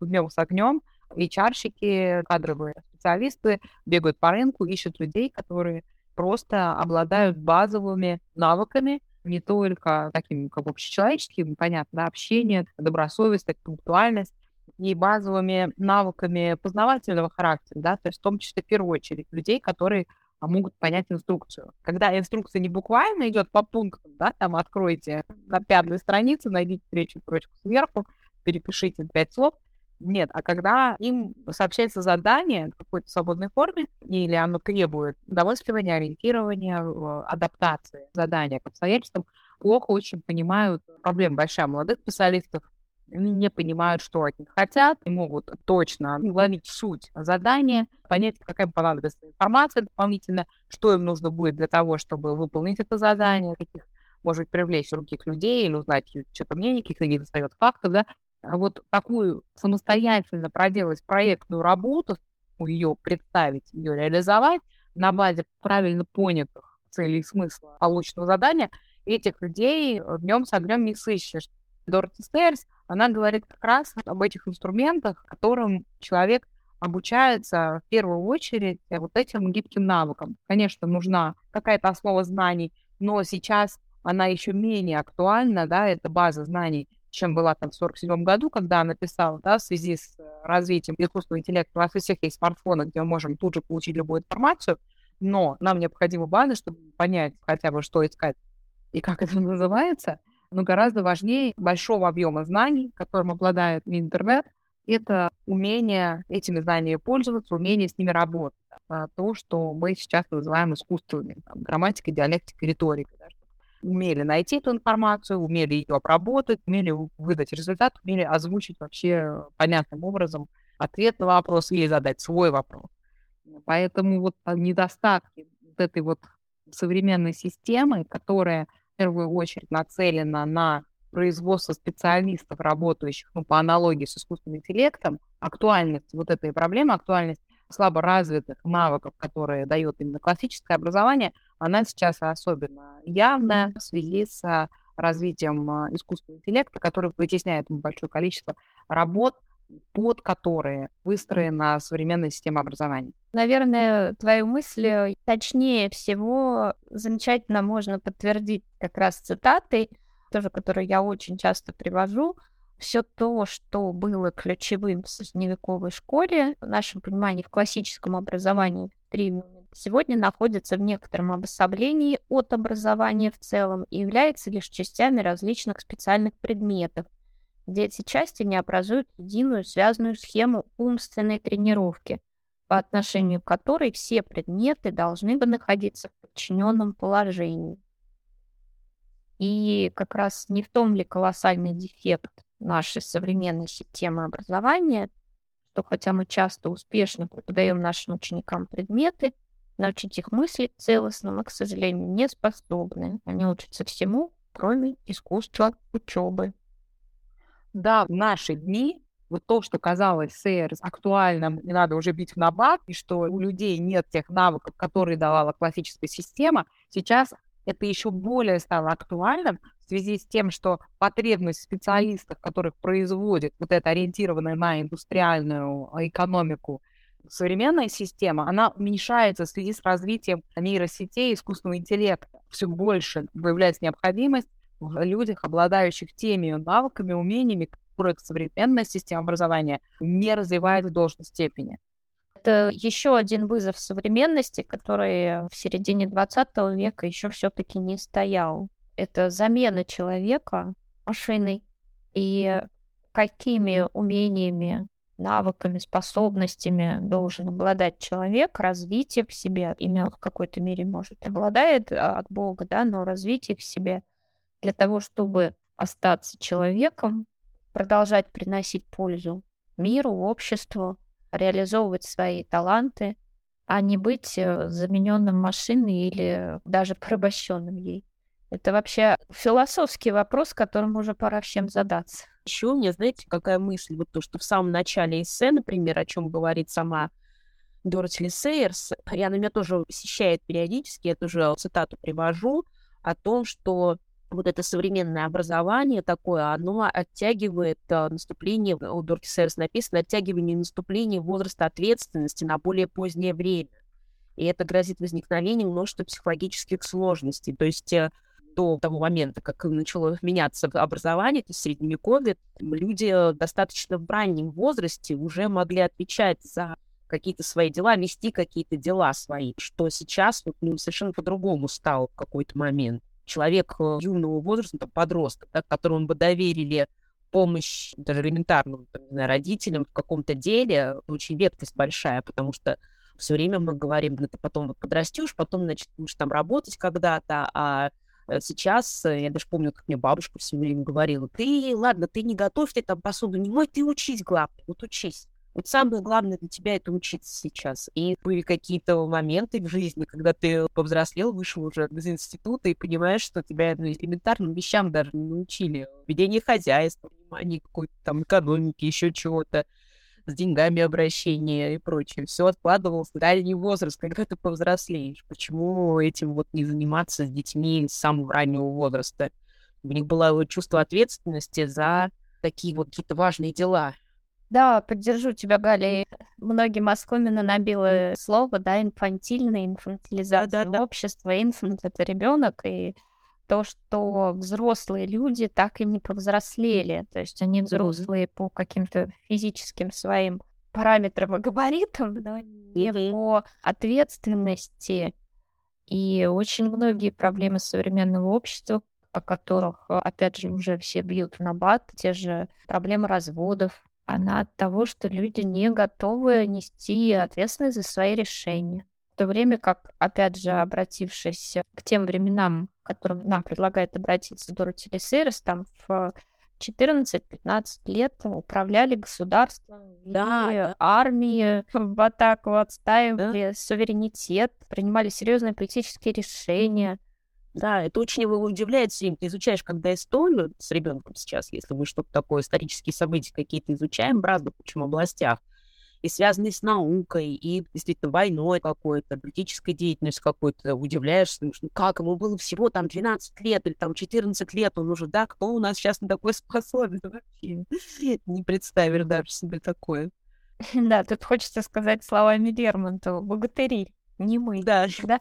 днем с огнем, HR-щики, кадровые специалисты бегают по рынку, ищут людей, которые просто обладают базовыми навыками, не только таким как общечеловеческим, понятно, да, общение, добросовестность, пунктуальность и базовыми навыками познавательного характера, да, то есть в том числе в первую очередь людей, которые а, могут понять инструкцию. Когда инструкция не буквально идет по пунктам, да, там откройте на пятой странице, найдите третью строчку сверху, перепишите пять слов, Нет, а когда им сообщается задание в какой-то свободной форме, или оно требует удовольствия, ориентирования, адаптации задания к обстоятельствам, плохо очень понимают проблем большая молодых специалистов, они не понимают, что от них хотят, и могут точно уловить суть задания, понять, какая им понадобится информация дополнительно, что им нужно будет для того, чтобы выполнить это задание, каких, может привлечь других людей или узнать что-то мнение, каких-то недостает фактов, да, вот такую самостоятельно проделать проектную работу, ее представить, ее реализовать на базе правильно понятых целей и смысла полученного задания, этих людей днем с огнем не сыщешь. Дороти Стерс, она говорит как раз об этих инструментах, которым человек обучается в первую очередь вот этим гибким навыкам. Конечно, нужна какая-то основа знаний, но сейчас она еще менее актуальна, да, это база знаний, чем была там в 47 году, когда она писала, да, в связи с развитием искусственного интеллекта. У нас у всех есть смартфоны, где мы можем тут же получить любую информацию, но нам необходима база, чтобы понять хотя бы, что искать и как это называется – но гораздо важнее большого объема знаний, которым обладает интернет, это умение этими знаниями пользоваться, умение с ними работать. А, то, что мы сейчас называем искусствами, там, грамматика, диалектика, риторика. Да, умели найти эту информацию, умели ее обработать, умели выдать результат, умели озвучить вообще понятным образом ответ на вопрос или задать свой вопрос. Поэтому вот недостатки вот этой вот современной системы, которая в первую очередь нацелена на производство специалистов, работающих ну, по аналогии с искусственным интеллектом, актуальность вот этой проблемы, актуальность слабо развитых навыков, которые дает именно классическое образование, она сейчас особенно явная в связи с развитием а, искусственного интеллекта, который вытесняет большое количество работ, под которые выстроена современная система образования. Наверное, твою мысль точнее всего замечательно можно подтвердить как раз цитатой, тоже которую я очень часто привожу. Все то, что было ключевым в средневековой школе, в нашем понимании в классическом образовании сегодня находится в некотором обособлении от образования в целом и является лишь частями различных специальных предметов, где эти части не образуют единую связанную схему умственной тренировки, по отношению к которой все предметы должны бы находиться в подчиненном положении. И как раз не в том ли колоссальный дефект нашей современной системы образования, что хотя мы часто успешно преподаем нашим ученикам предметы, научить их мыслить целостно мы, к сожалению, не способны. Они учатся всему, кроме искусства учебы. Да, в наши дни вот то, что казалось СРС актуальным, не надо уже бить в набат, и что у людей нет тех навыков, которые давала классическая система, сейчас это еще более стало актуальным в связи с тем, что потребность специалистов, которых производит вот эта ориентированная на индустриальную экономику современная система, она уменьшается в связи с развитием нейросетей, искусственного интеллекта. Все больше появляется необходимость в людях, обладающих теми навыками, умениями, которые современная система образования не развивает в должной степени. Это еще один вызов современности, который в середине 20 века еще все-таки не стоял. Это замена человека машиной и какими умениями, навыками, способностями должен обладать человек, развитие в себе, имя в какой-то мере, может, обладает а, от Бога, да, но развитие в себе для того, чтобы остаться человеком, продолжать приносить пользу миру, обществу, реализовывать свои таланты, а не быть э, замененным машиной или даже порабощенным ей. Это вообще философский вопрос, которым уже пора всем задаться. Еще у меня, знаете, какая мысль? Вот то, что в самом начале эссе, например, о чем говорит сама Дороти Сейерс, и она меня тоже посещает периодически, я тоже цитату привожу, о том, что вот это современное образование такое, оно оттягивает а, наступление, у Дорки Сэрс написано, оттягивание наступления возраста ответственности на более позднее время. И это грозит возникновением множества психологических сложностей. То есть э, до того момента, как начало меняться образование, то есть средневековье, люди достаточно в раннем возрасте уже могли отвечать за какие-то свои дела, вести какие-то дела свои, что сейчас вот, ну, совершенно по-другому стало в какой-то момент. Человек э, юного возраста, там, подросток, да, которому бы доверили помощь даже элементарным родителям в каком-то деле очень редкость большая, потому что все время мы говорим, ну, ты потом подрастешь, потом, значит, будешь там работать когда-то, а э, сейчас, э, я даже помню, как мне бабушка все время говорила, ты, ладно, ты не готовь, ты там посуду не мой, ты учись, главное, вот учись. Вот самое главное для тебя это учиться сейчас. И были какие-то моменты в жизни, когда ты повзрослел, вышел уже из института и понимаешь, что тебя ну, элементарным вещам даже не научили. Ведение хозяйства, понимание какой-то там экономики, еще чего-то с деньгами обращения и прочее. Все откладывалось в ранний возраст, когда ты повзрослеешь. Почему этим вот не заниматься с детьми с самого раннего возраста? У них было чувство ответственности за такие вот какие-то важные дела. Да, поддержу тебя, Галя. Многим оскомина набило слово, да, инфантильная инфантилизация да, да, да. общества. Инфант — это ребенок, и то, что взрослые люди так и не повзрослели. То есть они взрослые по каким-то физическим своим параметрам и габаритам, но не по ответственности. И очень многие проблемы современного общества, о которых, опять же, уже все бьют на бат, те же проблемы разводов, она от того, что люди не готовы нести ответственность за свои решения. В то время как, опять же, обратившись к тем временам, к которым нам предлагает обратиться Дороти Лесерес, там в 14-15 лет управляли государством, да, армии, в атаку отстаивали да. суверенитет, принимали серьезные политические решения. Да, это очень его удивляет все Ты изучаешь, когда историю с ребенком сейчас, если мы что-то такое, исторические события какие-то изучаем в разных причем областях, и связанные с наукой, и действительно войной какой-то, политической деятельностью какой-то, удивляешься, ну, как ему было всего там 12 лет или там 14 лет, он уже, да, кто у нас сейчас на такой способен вообще? Не представишь даже себе такое. Да, тут хочется сказать словами Лермонтова, богатыри, не мы. Да. да?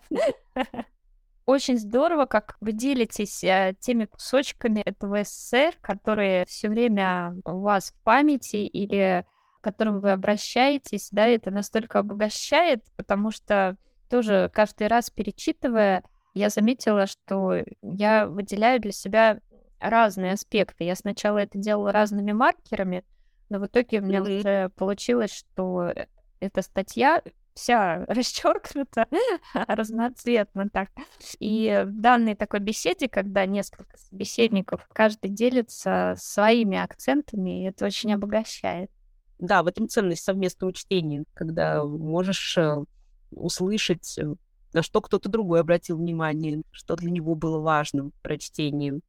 Очень здорово, как вы делитесь э, теми кусочками этого эссе, которые все время у вас в памяти или которым вы обращаетесь, да, это настолько обогащает, потому что тоже каждый раз перечитывая, я заметила, что я выделяю для себя разные аспекты. Я сначала это делала разными маркерами, но в итоге у меня уже получилось, что эта статья вся расчеркнута разноцветно так. И в данной такой беседе, когда несколько собеседников, каждый делится своими акцентами, и это очень обогащает. Да, в этом ценность совместного чтения, когда можешь э, услышать, э, на что кто-то другой обратил внимание, что для него было важным в прочтении.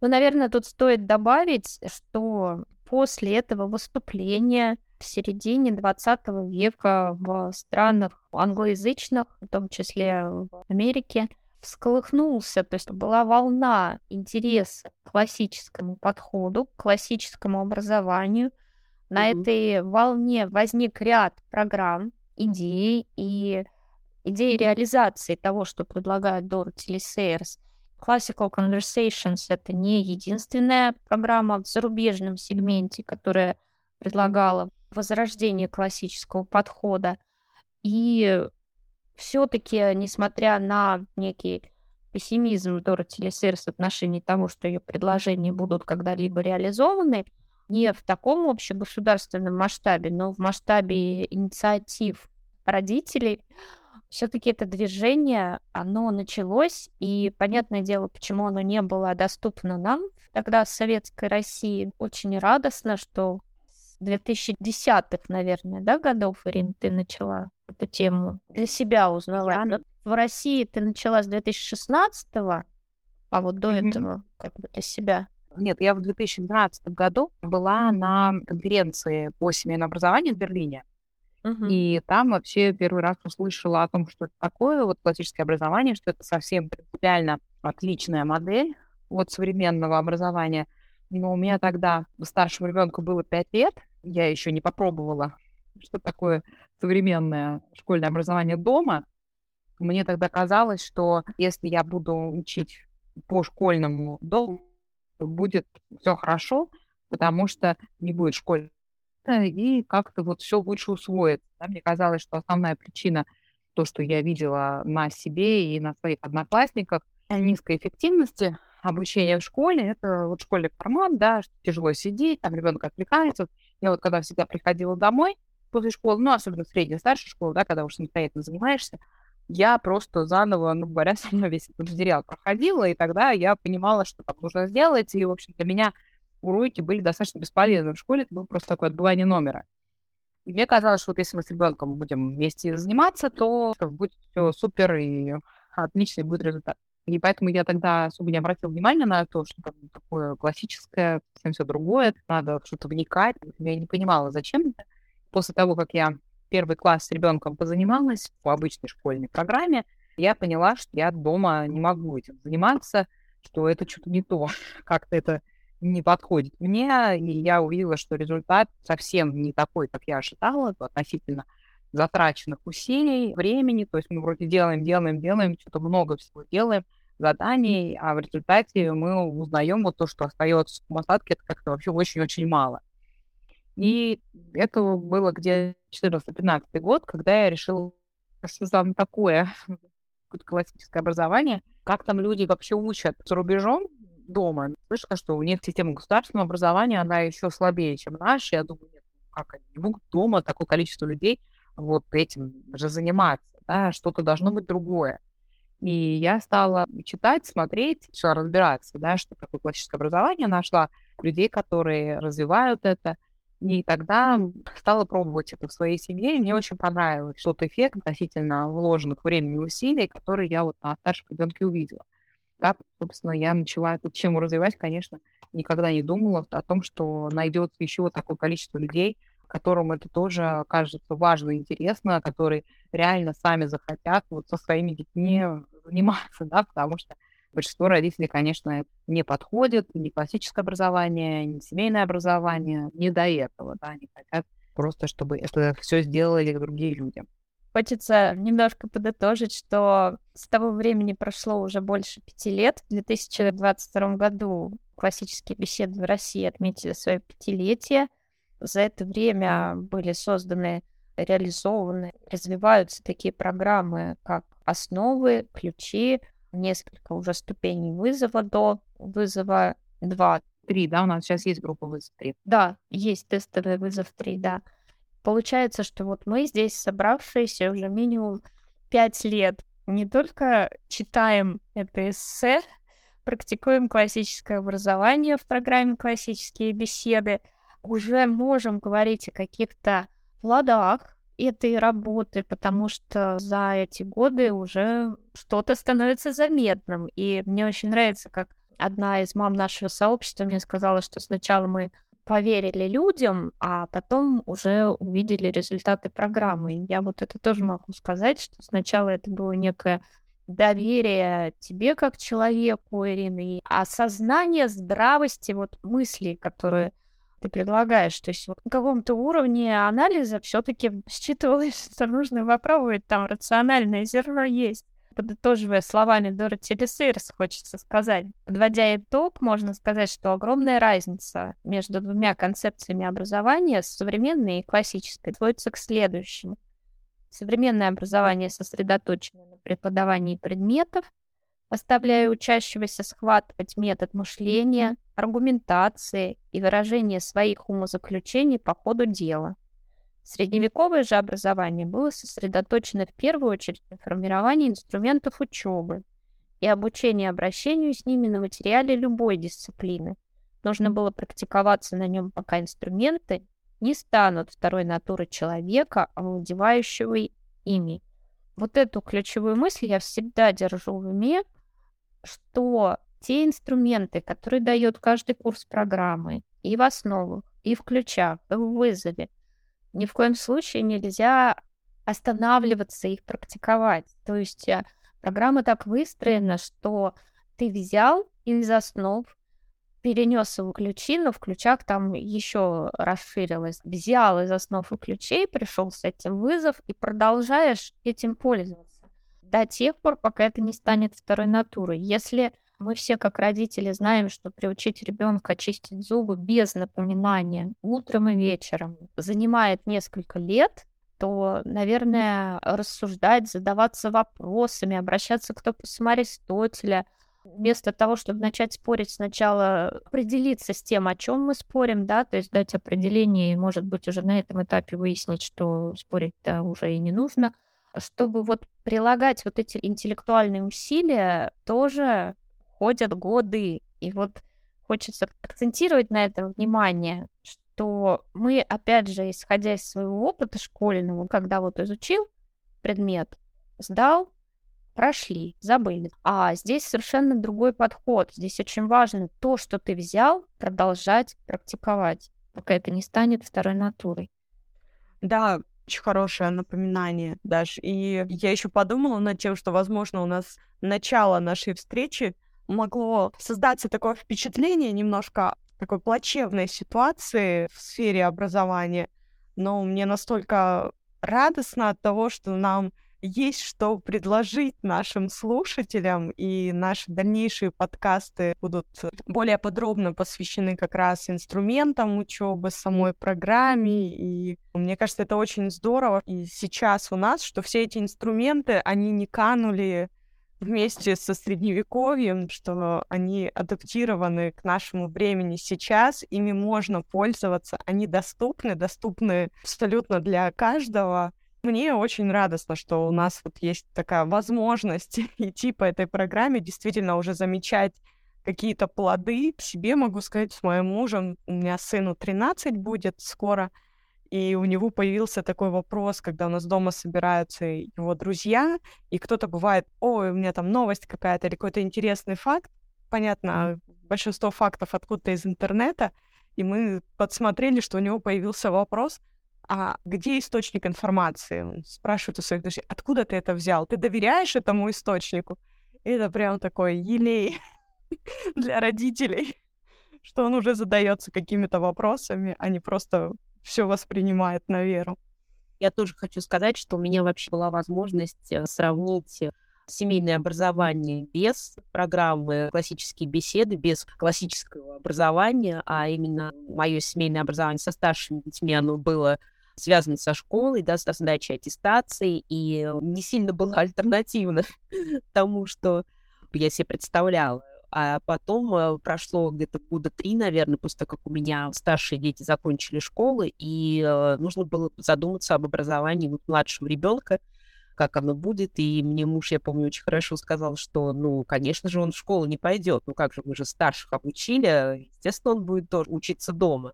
Ну, наверное, тут стоит добавить, что после этого выступления в середине 20 века в странах англоязычных, в том числе в Америке, всколыхнулся, то есть была волна интереса к классическому подходу, к классическому образованию. На mm-hmm. этой волне возник ряд программ, идей и идеи реализации того, что предлагает Дороти Ли Сейерс. Classical Conversations — это не единственная программа в зарубежном сегменте, которая предлагала возрождение классического подхода. И все-таки, несмотря на некий пессимизм Дороти Лесерс в отношении того, что ее предложения будут когда-либо реализованы, не в таком общегосударственном масштабе, но в масштабе инициатив родителей, все-таки это движение, оно началось, и понятное дело, почему оно не было доступно нам тогда в Советской России. Очень радостно, что 2010-х, наверное, да, годов, Ирина, ты начала эту тему для себя узнала. Да. В России ты начала с 2016-го, а вот до mm-hmm. этого как бы для себя. Нет, я в 2012 году была на конференции по семейному образованию в Берлине. Uh-huh. И там вообще первый раз услышала о том, что это такое вот классическое образование, что это совсем принципиально отличная модель от современного образования. Но у меня тогда старшему ребенку было 5 лет, я еще не попробовала, что такое современное школьное образование дома. Мне тогда казалось, что если я буду учить по школьному дому, будет все хорошо, потому что не будет школьного и как-то вот все лучше усвоится. Да? Мне казалось, что основная причина, то, что я видела на себе и на своих одноклассниках, низкой эффективности обучение в школе, это вот школьный формат, да, что тяжело сидеть, там ребенок отвлекается. Я вот когда всегда приходила домой после школы, ну, особенно средняя, старшая школа, да, когда уже самостоятельно занимаешься, я просто заново, ну, говоря, со весь этот материал проходила, и тогда я понимала, что там нужно сделать, и, в общем, для меня уроки были достаточно бесполезны в школе, это было просто такое отбывание номера. И мне казалось, что вот если мы с ребенком будем вместе заниматься, то будет все супер и отличный будет результат. И поэтому я тогда особо не обратила внимания на то, что там такое классическое, совсем все другое, надо что-то вникать. Я не понимала, зачем это. После того, как я первый класс с ребенком позанималась по обычной школьной программе, я поняла, что я дома не могу этим заниматься, что это что-то не то, как-то это не подходит мне, и я увидела, что результат совсем не такой, как я ожидала, относительно затраченных усилий, времени, то есть мы вроде делаем, делаем, делаем, что-то много всего делаем, заданий, а в результате мы узнаем вот то, что остается в осадке, это как-то вообще очень-очень мало. И это было где 14-15 год, когда я решила, что там такое классическое образование, как там люди вообще учат за рубежом дома. Слышала, что у них система государственного образования, она еще слабее, чем наша. Я думаю, нет, ну как они не могут дома такое количество людей вот этим же заниматься, да, что-то должно быть другое. И я стала читать, смотреть, начала разбираться, да, что такое классическое образование, нашла людей, которые развивают это, и тогда стала пробовать это в своей семье, и мне очень понравилось тот эффект относительно вложенных времени и усилий, который я вот на старшем ребенке увидела. Так, собственно, я начала эту тему развивать, конечно, никогда не думала о том, что найдется еще такое количество людей, которым это тоже кажется важно и интересно, которые реально сами захотят вот со своими детьми заниматься, да, потому что большинство родителей, конечно, не подходит, ни классическое образование, ни семейное образование, не до этого, да, они хотят просто, чтобы это все сделали другие люди. Хочется немножко подытожить, что с того времени прошло уже больше пяти лет. В 2022 году классические беседы в России отметили свое пятилетие. За это время были созданы, реализованы, развиваются такие программы, как основы, ключи, несколько уже ступеней вызова до вызова 2. Три, да, у нас сейчас есть группа вызов 3. Да, есть тестовый вызов 3, да. Получается, что вот мы здесь собравшиеся уже минимум 5 лет не только читаем это эссе, практикуем классическое образование в программе «Классические беседы», уже можем говорить о каких-то плодах этой работы, потому что за эти годы уже что-то становится заметным. И мне очень нравится, как одна из мам нашего сообщества мне сказала, что сначала мы поверили людям, а потом уже увидели результаты программы. Я вот это тоже могу сказать, что сначала это было некое доверие тебе как человеку, Ирина, и осознание здравости вот мыслей, которые ты предлагаешь. То есть на каком-то уровне анализа все-таки считывалось, что нужно попробовать, там рациональное зерно есть. Подытоживая словами Дороти Лесейрс, хочется сказать. Подводя итог, можно сказать, что огромная разница между двумя концепциями образования, современной и классической, сводится к следующему. Современное образование сосредоточено на преподавании предметов, оставляя учащегося схватывать метод мышления, аргументации и выражения своих умозаключений по ходу дела. Средневековое же образование было сосредоточено в первую очередь на формировании инструментов учебы и обучении обращению с ними на материале любой дисциплины. Нужно было практиковаться на нем, пока инструменты не станут второй натурой человека, овладевающего ими. Вот эту ключевую мысль я всегда держу в уме, что те инструменты, которые дает каждый курс программы и в основах, и в ключах, и в вызове, ни в коем случае нельзя останавливаться их практиковать. То есть э, программа так выстроена, что ты взял из основ, перенес его ключи, но в ключах там еще расширилось. Взял из основ и ключей, пришел с этим вызов и продолжаешь этим пользоваться до тех пор, пока это не станет второй натурой. Если мы все, как родители, знаем, что приучить ребенка чистить зубы без напоминания утром и вечером занимает несколько лет, то, наверное, рассуждать, задаваться вопросами, обращаться к топусам Аристотеля, вместо того, чтобы начать спорить, сначала определиться с тем, о чем мы спорим, да, то есть дать определение и, может быть, уже на этом этапе выяснить, что спорить-то уже и не нужно, чтобы вот прилагать вот эти интеллектуальные усилия, тоже ходят годы. И вот хочется акцентировать на этом внимание, что мы, опять же, исходя из своего опыта школьного, когда вот изучил предмет, сдал, прошли, забыли. А здесь совершенно другой подход. Здесь очень важно то, что ты взял, продолжать практиковать, пока это не станет второй натурой. Да, очень хорошее напоминание, Даш. И я еще подумала над тем, что, возможно, у нас начало нашей встречи могло создаться такое впечатление немножко такой плачевной ситуации в сфере образования. Но мне настолько радостно от того, что нам есть что предложить нашим слушателям, и наши дальнейшие подкасты будут более подробно посвящены как раз инструментам учебы, самой программе, и мне кажется, это очень здорово. И сейчас у нас, что все эти инструменты, они не канули вместе со средневековьем, что они адаптированы к нашему времени сейчас, ими можно пользоваться, они доступны, доступны абсолютно для каждого. Мне очень радостно, что у нас вот есть такая возможность идти по этой программе, действительно уже замечать какие-то плоды. Себе могу сказать, с моим мужем, у меня сыну 13 будет скоро, и у него появился такой вопрос, когда у нас дома собираются его друзья, и кто-то бывает, ой, у меня там новость какая-то или какой-то интересный факт. Понятно, большинство фактов откуда-то из интернета, и мы подсмотрели, что у него появился вопрос — а где источник информации? Он спрашивает у своих друзей, откуда ты это взял? Ты доверяешь этому источнику? И это прям такой елей для родителей, что он уже задается какими-то вопросами, а не просто все воспринимает на веру. Я тоже хочу сказать, что у меня вообще была возможность э, сравнить э, семейное образование без программы классические беседы, без классического образования, а именно мое семейное образование со старшими детьми, оно было связаны со школой, да, со сдачей аттестации, и не сильно было альтернативно тому, что я себе представляла. А потом э, прошло где-то года три, наверное, после того, как у меня старшие дети закончили школы, и э, нужно было задуматься об образовании младшего ребенка, как оно будет. И мне муж, я помню, очень хорошо сказал, что, ну, конечно же, он в школу не пойдет. Ну, как же, мы же старших обучили, естественно, он будет тоже учиться дома.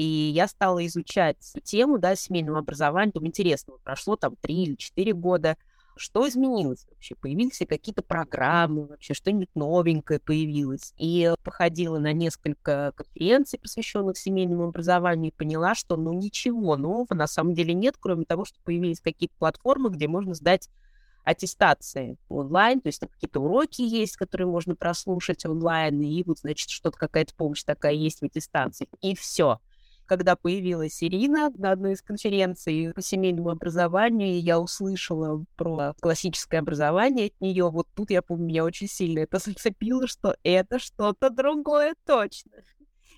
И я стала изучать тему, да, семейного образования. Думаю, интересно, прошло там три или четыре года. Что изменилось вообще? Появились какие-то программы вообще, что-нибудь новенькое появилось. И походила на несколько конференций, посвященных семейному образованию, и поняла, что ну ничего нового на самом деле нет, кроме того, что появились какие-то платформы, где можно сдать аттестации онлайн, то есть какие-то уроки есть, которые можно прослушать онлайн, и вот, значит, что-то, какая-то помощь такая есть в аттестации, и все когда появилась Ирина на одной из конференций по семейному образованию, я услышала про классическое образование от нее, вот тут я помню, меня очень сильно это зацепило, что это что-то другое точно.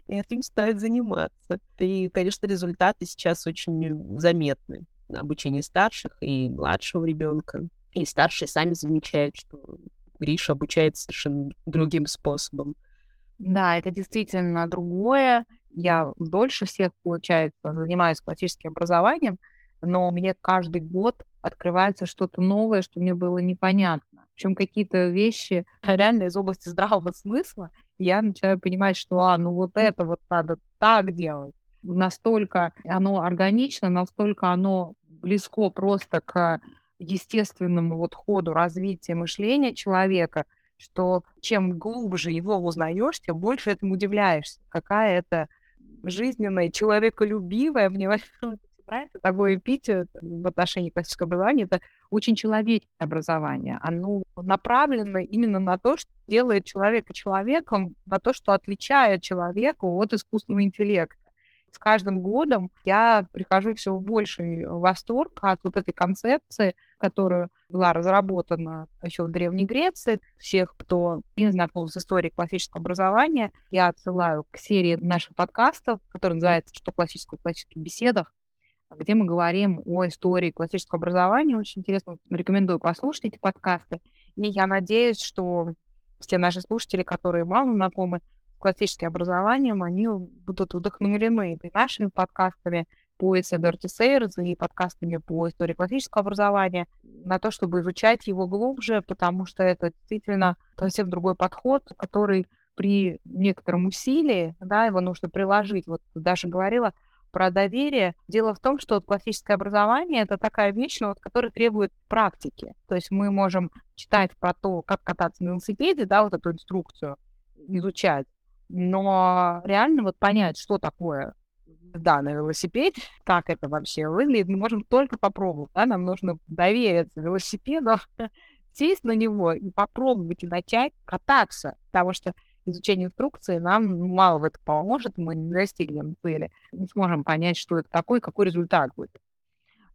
И этим стоит заниматься. И, конечно, результаты сейчас очень заметны. Обучение старших и младшего ребенка. И старшие сами замечают, что Гриша обучается совершенно другим способом. Да, это действительно другое я дольше всех, получается, занимаюсь классическим образованием, но мне каждый год открывается что-то новое, что мне было непонятно. Причем какие-то вещи реально из области здравого смысла, я начинаю понимать, что, а, ну вот это вот надо так делать. Настолько оно органично, настолько оно близко просто к естественному вот ходу развития мышления человека, что чем глубже его узнаешь, тем больше этому удивляешься, какая это жизненное, человеколюбивое, мне нравится такой эпитет в отношении классического образования, это очень человеческое образование. Оно направлено именно на то, что делает человека человеком, на то, что отличает человека от искусственного интеллекта. С каждым годом я прихожу все в больший восторг от вот этой концепции, которая была разработана еще в Древней Греции. Всех, кто не знаком с историей классического образования, я отсылаю к серии наших подкастов, которая называется «Что классическое в классических беседах», где мы говорим о истории классического образования. Очень интересно, рекомендую послушать эти подкасты. И я надеюсь, что все наши слушатели, которые мало знакомы классическим образованием, они будут вдохновлены и нашими подкастами по Dirty Sales и подкастами по истории классического образования на то, чтобы изучать его глубже, потому что это действительно совсем другой подход, который при некотором усилии, да, его нужно приложить. Вот Даша говорила про доверие. Дело в том, что классическое образование — это такая вещь, ну, вот, которая требует практики. То есть мы можем читать про то, как кататься на велосипеде, да, вот эту инструкцию, изучать, но реально вот понять, что такое да, на велосипеде, как это вообще выглядит, мы можем только попробовать, да, нам нужно довериться велосипеду, сесть на него и попробовать и начать кататься, потому что изучение инструкции нам мало в этом поможет, мы не достигнем цели, не сможем понять, что это такое, какой результат будет.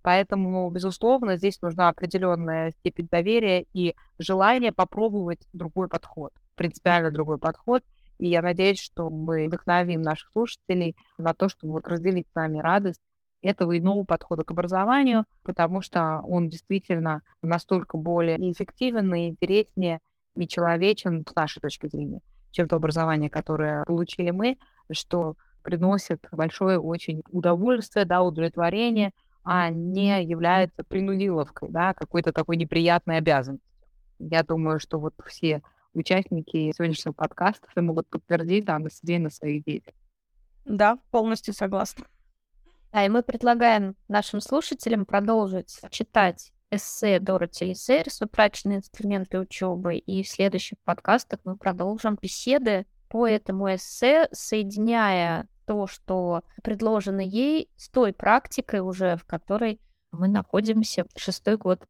Поэтому, безусловно, здесь нужна определенная степень доверия и желание попробовать другой подход, принципиально другой подход. И я надеюсь, что мы вдохновим наших слушателей на то, чтобы вот разделить с нами радость этого иного подхода к образованию, потому что он действительно настолько более эффективен и интереснее и человечен с нашей точки зрения чем то образование, которое получили мы, что приносит большое очень удовольствие, да, удовлетворение, а не является принудиловкой, да, какой-то такой неприятной обязанностью. Я думаю, что вот все участники сегодняшнего подкаста могут подтвердить да, на себе на своих детях. Да, полностью согласна. Да, и мы предлагаем нашим слушателям продолжить читать эссе Дороти Сейрс «Утраченные инструменты учебы». И в следующих подкастах мы продолжим беседы по этому эссе, соединяя то, что предложено ей, с той практикой уже, в которой мы находимся шестой год.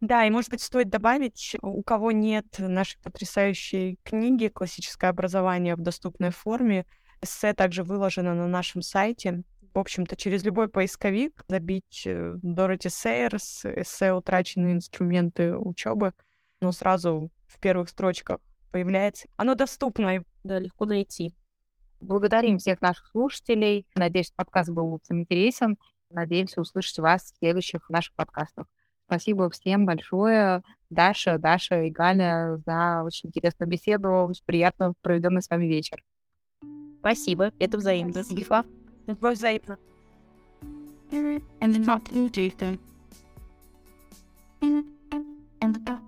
Да, и, может быть, стоит добавить, у кого нет нашей потрясающей книги «Классическое образование в доступной форме», эссе также выложено на нашем сайте в общем-то, через любой поисковик забить э, Дороти Сейерс, эссе «Утраченные инструменты учебы», но сразу в первых строчках появляется. Оно доступно, да, легко найти. Благодарим всех наших слушателей. Надеюсь, подкаст был интересен. Надеемся услышать вас в следующих наших подкастах. Спасибо всем большое, Даша, Даша и Галя, за очень интересную беседу. Очень приятно проведенный с вами вечер. Спасибо, это взаимно. Спасибо. взаимно. And not to do. And the